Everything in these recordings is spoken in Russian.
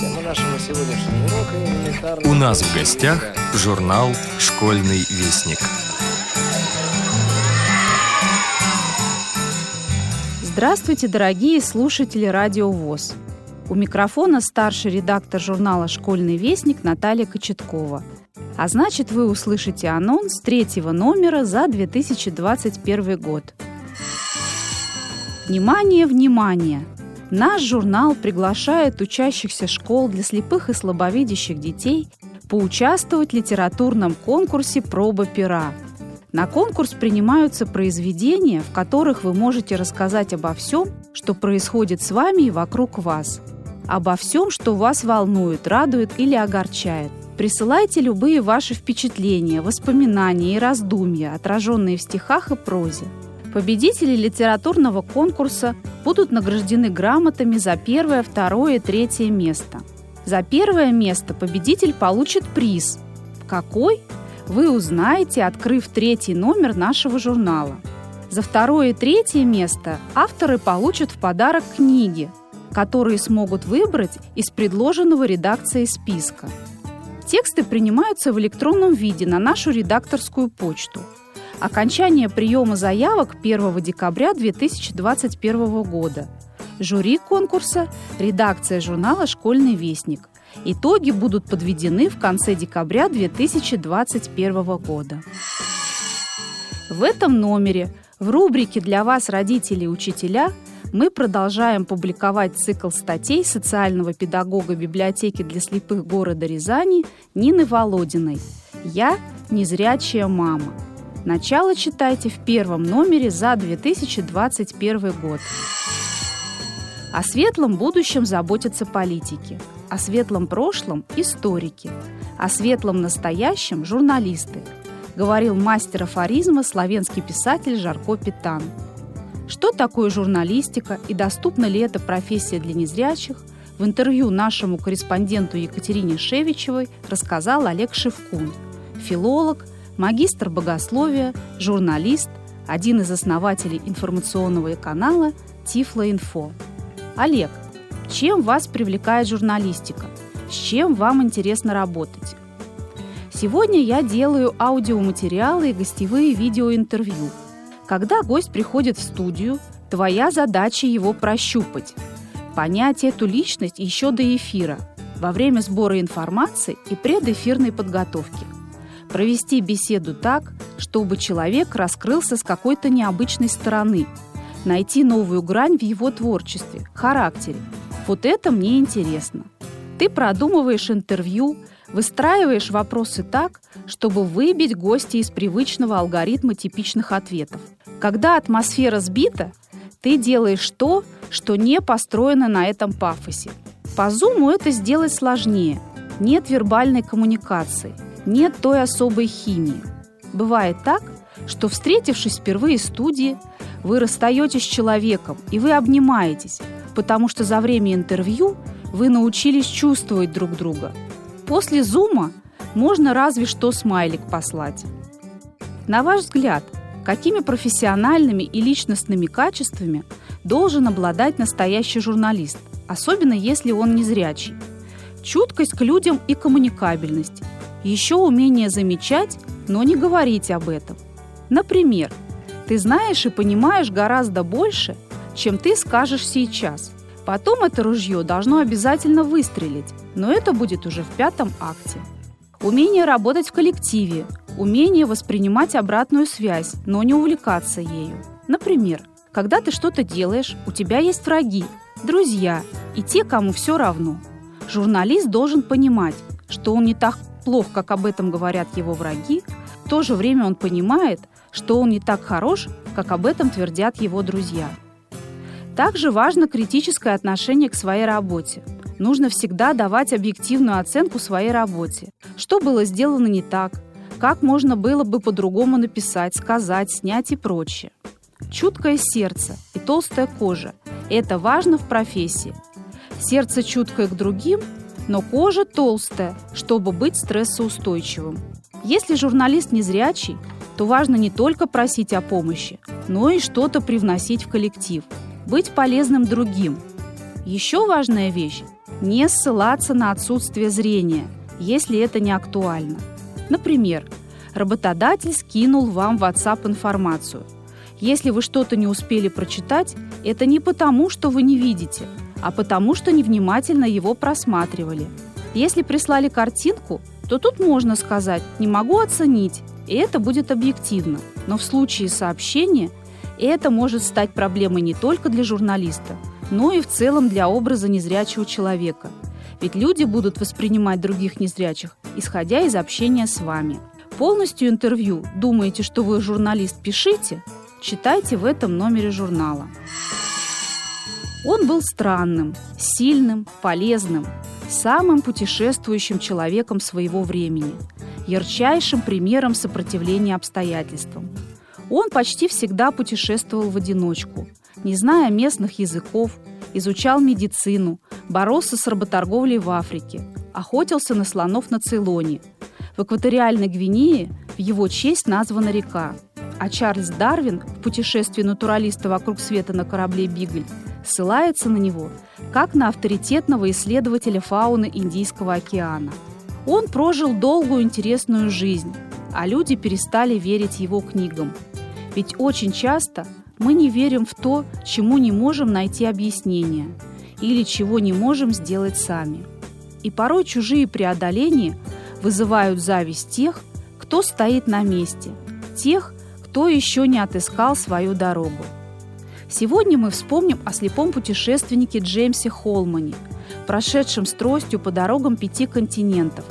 Тема нашего сегодняшнего урока элементарная... У нас в гостях журнал «Школьный вестник». Здравствуйте, дорогие слушатели Радио ВОЗ. У микрофона старший редактор журнала «Школьный вестник» Наталья Кочеткова. А значит, вы услышите анонс третьего номера за 2021 год. Внимание, внимание! Наш журнал приглашает учащихся школ для слепых и слабовидящих детей поучаствовать в литературном конкурсе «Проба пера». На конкурс принимаются произведения, в которых вы можете рассказать обо всем, что происходит с вами и вокруг вас. Обо всем, что вас волнует, радует или огорчает. Присылайте любые ваши впечатления, воспоминания и раздумья, отраженные в стихах и прозе. Победители литературного конкурса будут награждены грамотами за первое, второе и третье место. За первое место победитель получит приз. Какой? Вы узнаете, открыв третий номер нашего журнала. За второе и третье место авторы получат в подарок книги, которые смогут выбрать из предложенного редакцией списка. Тексты принимаются в электронном виде на нашу редакторскую почту – Окончание приема заявок 1 декабря 2021 года. Жюри конкурса – редакция журнала «Школьный вестник». Итоги будут подведены в конце декабря 2021 года. В этом номере в рубрике «Для вас, родители и учителя» мы продолжаем публиковать цикл статей социального педагога библиотеки для слепых города Рязани Нины Володиной «Я – незрячая мама». Начало читайте в первом номере за 2021 год. О светлом будущем заботятся политики, о светлом прошлом – историки, о светлом настоящем – журналисты, говорил мастер афоризма славянский писатель Жарко Питан. Что такое журналистика и доступна ли эта профессия для незрячих, в интервью нашему корреспонденту Екатерине Шевичевой рассказал Олег Шевкун, филолог, магистр богословия, журналист, один из основателей информационного канала Тифлоинфо. Олег, чем вас привлекает журналистика? С чем вам интересно работать? Сегодня я делаю аудиоматериалы и гостевые видеоинтервью. Когда гость приходит в студию, твоя задача его прощупать, понять эту личность еще до эфира, во время сбора информации и предэфирной подготовки – провести беседу так, чтобы человек раскрылся с какой-то необычной стороны, найти новую грань в его творчестве, характере. Вот это мне интересно. Ты продумываешь интервью, выстраиваешь вопросы так, чтобы выбить гостя из привычного алгоритма типичных ответов. Когда атмосфера сбита, ты делаешь то, что не построено на этом пафосе. По зуму это сделать сложнее. Нет вербальной коммуникации – нет той особой химии. Бывает так, что, встретившись впервые в студии, вы расстаетесь с человеком, и вы обнимаетесь, потому что за время интервью вы научились чувствовать друг друга. После зума можно разве что смайлик послать. На ваш взгляд, какими профессиональными и личностными качествами должен обладать настоящий журналист, особенно если он незрячий? Чуткость к людям и коммуникабельность – еще умение замечать, но не говорить об этом. Например, ты знаешь и понимаешь гораздо больше, чем ты скажешь сейчас. Потом это ружье должно обязательно выстрелить, но это будет уже в пятом акте. Умение работать в коллективе, умение воспринимать обратную связь, но не увлекаться ею. Например, когда ты что-то делаешь, у тебя есть враги, друзья и те, кому все равно. Журналист должен понимать, что он не так плох, как об этом говорят его враги, в то же время он понимает, что он не так хорош, как об этом твердят его друзья. Также важно критическое отношение к своей работе. Нужно всегда давать объективную оценку своей работе. Что было сделано не так, как можно было бы по-другому написать, сказать, снять и прочее. Чуткое сердце и толстая кожа – это важно в профессии. Сердце чуткое к другим но кожа толстая, чтобы быть стрессоустойчивым. Если журналист незрячий, то важно не только просить о помощи, но и что-то привносить в коллектив, быть полезным другим. Еще важная вещь – Не ссылаться на отсутствие зрения, если это не актуально. Например, работодатель скинул вам в WhatsApp информацию. Если вы что-то не успели прочитать, это не потому, что вы не видите, а потому, что невнимательно его просматривали. Если прислали картинку, то тут можно сказать «не могу оценить», и это будет объективно. Но в случае сообщения это может стать проблемой не только для журналиста, но и в целом для образа незрячего человека. Ведь люди будут воспринимать других незрячих, исходя из общения с вами. Полностью интервью «Думаете, что вы журналист? Пишите» читайте в этом номере журнала. Он был странным, сильным, полезным, самым путешествующим человеком своего времени, ярчайшим примером сопротивления обстоятельствам. Он почти всегда путешествовал в одиночку, не зная местных языков, изучал медицину, боролся с работорговлей в Африке, охотился на слонов на Цейлоне. В экваториальной Гвинее в его честь названа река. А Чарльз Дарвин в путешествии натуралиста вокруг света на корабле «Бигль» ссылается на него как на авторитетного исследователя фауны Индийского океана. Он прожил долгую интересную жизнь, а люди перестали верить его книгам. Ведь очень часто мы не верим в то, чему не можем найти объяснение или чего не можем сделать сами. И порой чужие преодоления вызывают зависть тех, кто стоит на месте, тех, кто еще не отыскал свою дорогу. Сегодня мы вспомним о слепом путешественнике Джеймсе Холмане, прошедшем с тростью по дорогам пяти континентов,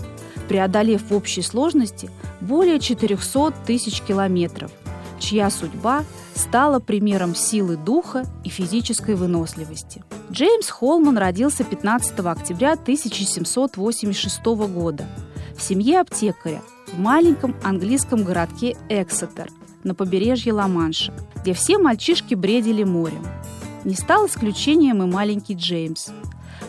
преодолев в общей сложности более 400 тысяч километров, чья судьба стала примером силы духа и физической выносливости. Джеймс Холман родился 15 октября 1786 года в семье аптекаря в маленьком английском городке Эксетер на побережье Ла-Манша, где все мальчишки бредили морем. Не стал исключением и маленький Джеймс.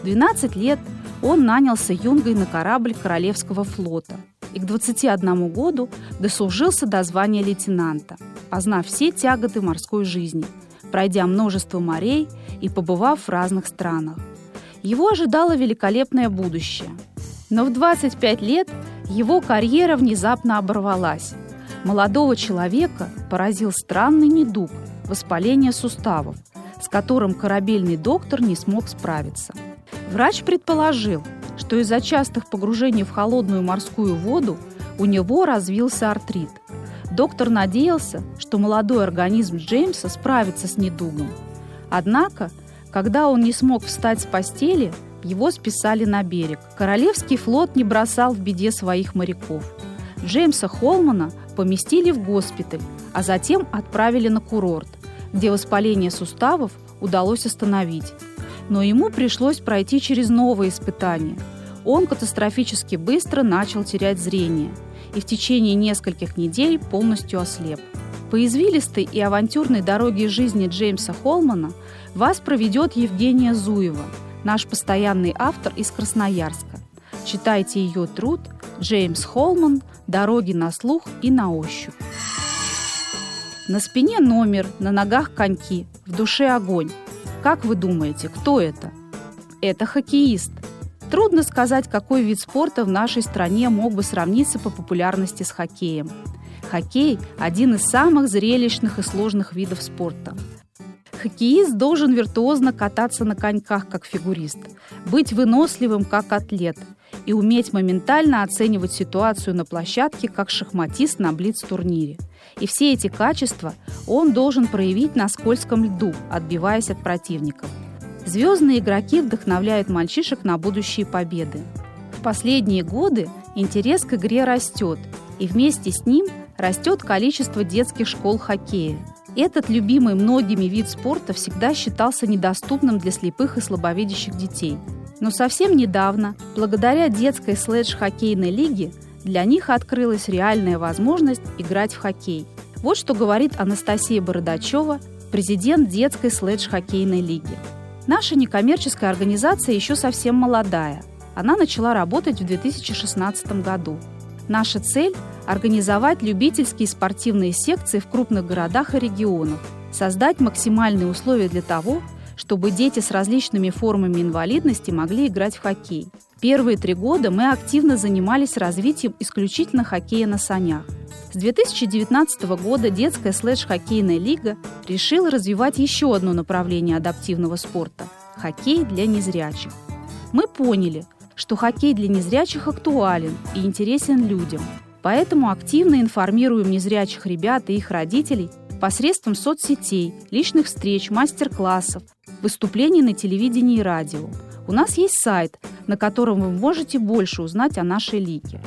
В 12 лет он нанялся юнгой на корабль Королевского флота и к 21 году дослужился до звания лейтенанта, познав все тяготы морской жизни, пройдя множество морей и побывав в разных странах. Его ожидало великолепное будущее. Но в 25 лет его карьера внезапно оборвалась, Молодого человека поразил странный недуг – воспаление суставов, с которым корабельный доктор не смог справиться. Врач предположил, что из-за частых погружений в холодную морскую воду у него развился артрит. Доктор надеялся, что молодой организм Джеймса справится с недугом. Однако, когда он не смог встать с постели, его списали на берег. Королевский флот не бросал в беде своих моряков. Джеймса Холмана поместили в госпиталь, а затем отправили на курорт, где воспаление суставов удалось остановить. Но ему пришлось пройти через новые испытания. Он катастрофически быстро начал терять зрение и в течение нескольких недель полностью ослеп. По извилистой и авантюрной дороге жизни Джеймса Холмана вас проведет Евгения Зуева, наш постоянный автор из Красноярска. Читайте ее труд «Джеймс Холман дороги на слух и на ощупь. На спине номер, на ногах коньки, в душе огонь. Как вы думаете, кто это? Это хоккеист. Трудно сказать, какой вид спорта в нашей стране мог бы сравниться по популярности с хоккеем. Хоккей – один из самых зрелищных и сложных видов спорта. Хоккеист должен виртуозно кататься на коньках, как фигурист, быть выносливым, как атлет – и уметь моментально оценивать ситуацию на площадке, как шахматист на блиц-турнире. И все эти качества он должен проявить на скользком льду, отбиваясь от противников. Звездные игроки вдохновляют мальчишек на будущие победы. В последние годы интерес к игре растет, и вместе с ним растет количество детских школ хоккея. Этот любимый многими вид спорта всегда считался недоступным для слепых и слабовидящих детей – но совсем недавно, благодаря детской слэдж-хоккейной лиге, для них открылась реальная возможность играть в хоккей. Вот что говорит Анастасия Бородачева, президент детской слэдж-хоккейной лиги. Наша некоммерческая организация еще совсем молодая. Она начала работать в 2016 году. Наша цель – организовать любительские спортивные секции в крупных городах и регионах, создать максимальные условия для того, чтобы дети с различными формами инвалидности могли играть в хоккей. Первые три года мы активно занимались развитием исключительно хоккея на санях. С 2019 года детская слэш-хоккейная лига решила развивать еще одно направление адаптивного спорта – хоккей для незрячих. Мы поняли, что хоккей для незрячих актуален и интересен людям, поэтому активно информируем незрячих ребят и их родителей посредством соцсетей, личных встреч, мастер-классов, выступлений на телевидении и радио. У нас есть сайт, на котором вы можете больше узнать о нашей лиге.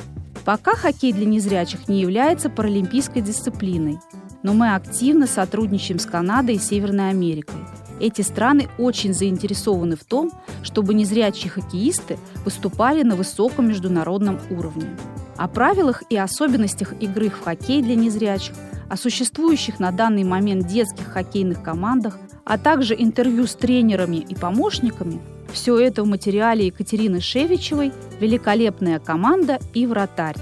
Пока хоккей для незрячих не является паралимпийской дисциплиной, но мы активно сотрудничаем с Канадой и Северной Америкой. Эти страны очень заинтересованы в том, чтобы незрячие хоккеисты выступали на высоком международном уровне. О правилах и особенностях игры в хоккей для незрячих, о существующих на данный момент детских хоккейных командах, а также интервью с тренерами и помощниками – все это в материале Екатерины Шевичевой «Великолепная команда и вратарь».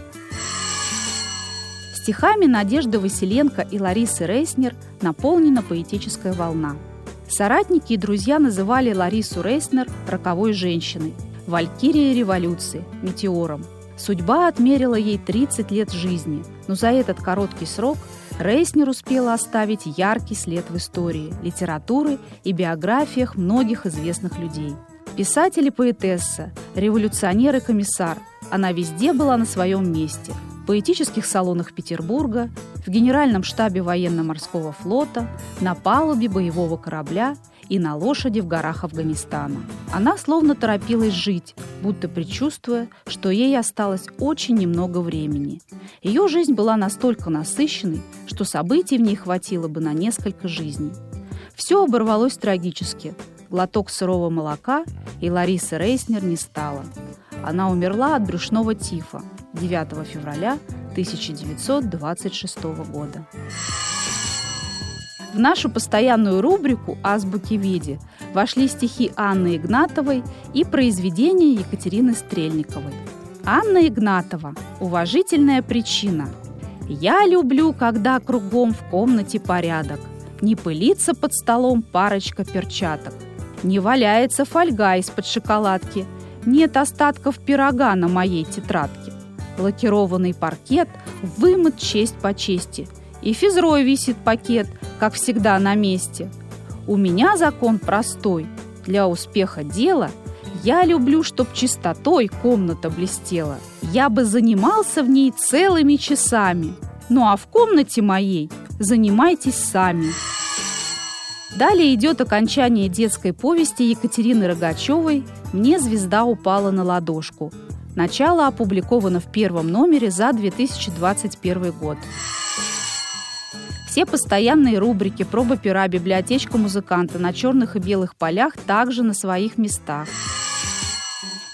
Стихами Надежды Василенко и Ларисы Рейснер наполнена поэтическая волна. Соратники и друзья называли Ларису Рейснер роковой женщиной, валькирией революции, метеором. Судьба отмерила ей 30 лет жизни, но за этот короткий срок Рейснер успела оставить яркий след в истории, литературы и биографиях многих известных людей – Писатель и поэтесса, революционер и комиссар. Она везде была на своем месте. В поэтических салонах Петербурга, в генеральном штабе военно-морского флота, на палубе боевого корабля и на лошади в горах Афганистана. Она словно торопилась жить, будто предчувствуя, что ей осталось очень немного времени. Ее жизнь была настолько насыщенной, что событий в ней хватило бы на несколько жизней. Все оборвалось трагически – глоток сырого молока, и Ларисы Рейснер не стало. Она умерла от брюшного тифа 9 февраля 1926 года. В нашу постоянную рубрику «Азбуки Види» вошли стихи Анны Игнатовой и произведения Екатерины Стрельниковой. Анна Игнатова. Уважительная причина. «Я люблю, когда кругом в комнате порядок. Не пылится под столом парочка перчаток. Не валяется фольга из-под шоколадки. Нет остатков пирога на моей тетрадке. Лакированный паркет вымыт честь по чести. И физрой висит пакет, как всегда, на месте. У меня закон простой. Для успеха дела я люблю, чтоб чистотой комната блестела. Я бы занимался в ней целыми часами. Ну а в комнате моей занимайтесь сами. Далее идет окончание детской повести Екатерины Рогачевой «Мне звезда упала на ладошку». Начало опубликовано в первом номере за 2021 год. Все постоянные рубрики «Проба пера», «Библиотечка музыканта» на черных и белых полях также на своих местах.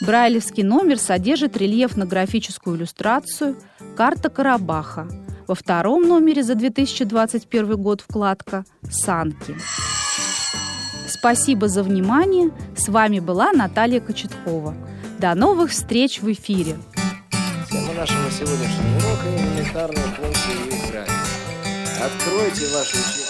Брайлевский номер содержит рельефно-графическую иллюстрацию «Карта Карабаха», во втором номере за 2021 год вкладка «Санки». Спасибо за внимание. С вами была Наталья Кочеткова. До новых встреч в эфире. Тема нашего сегодняшнего урока – элементарные функции игры. Откройте ваши учебники.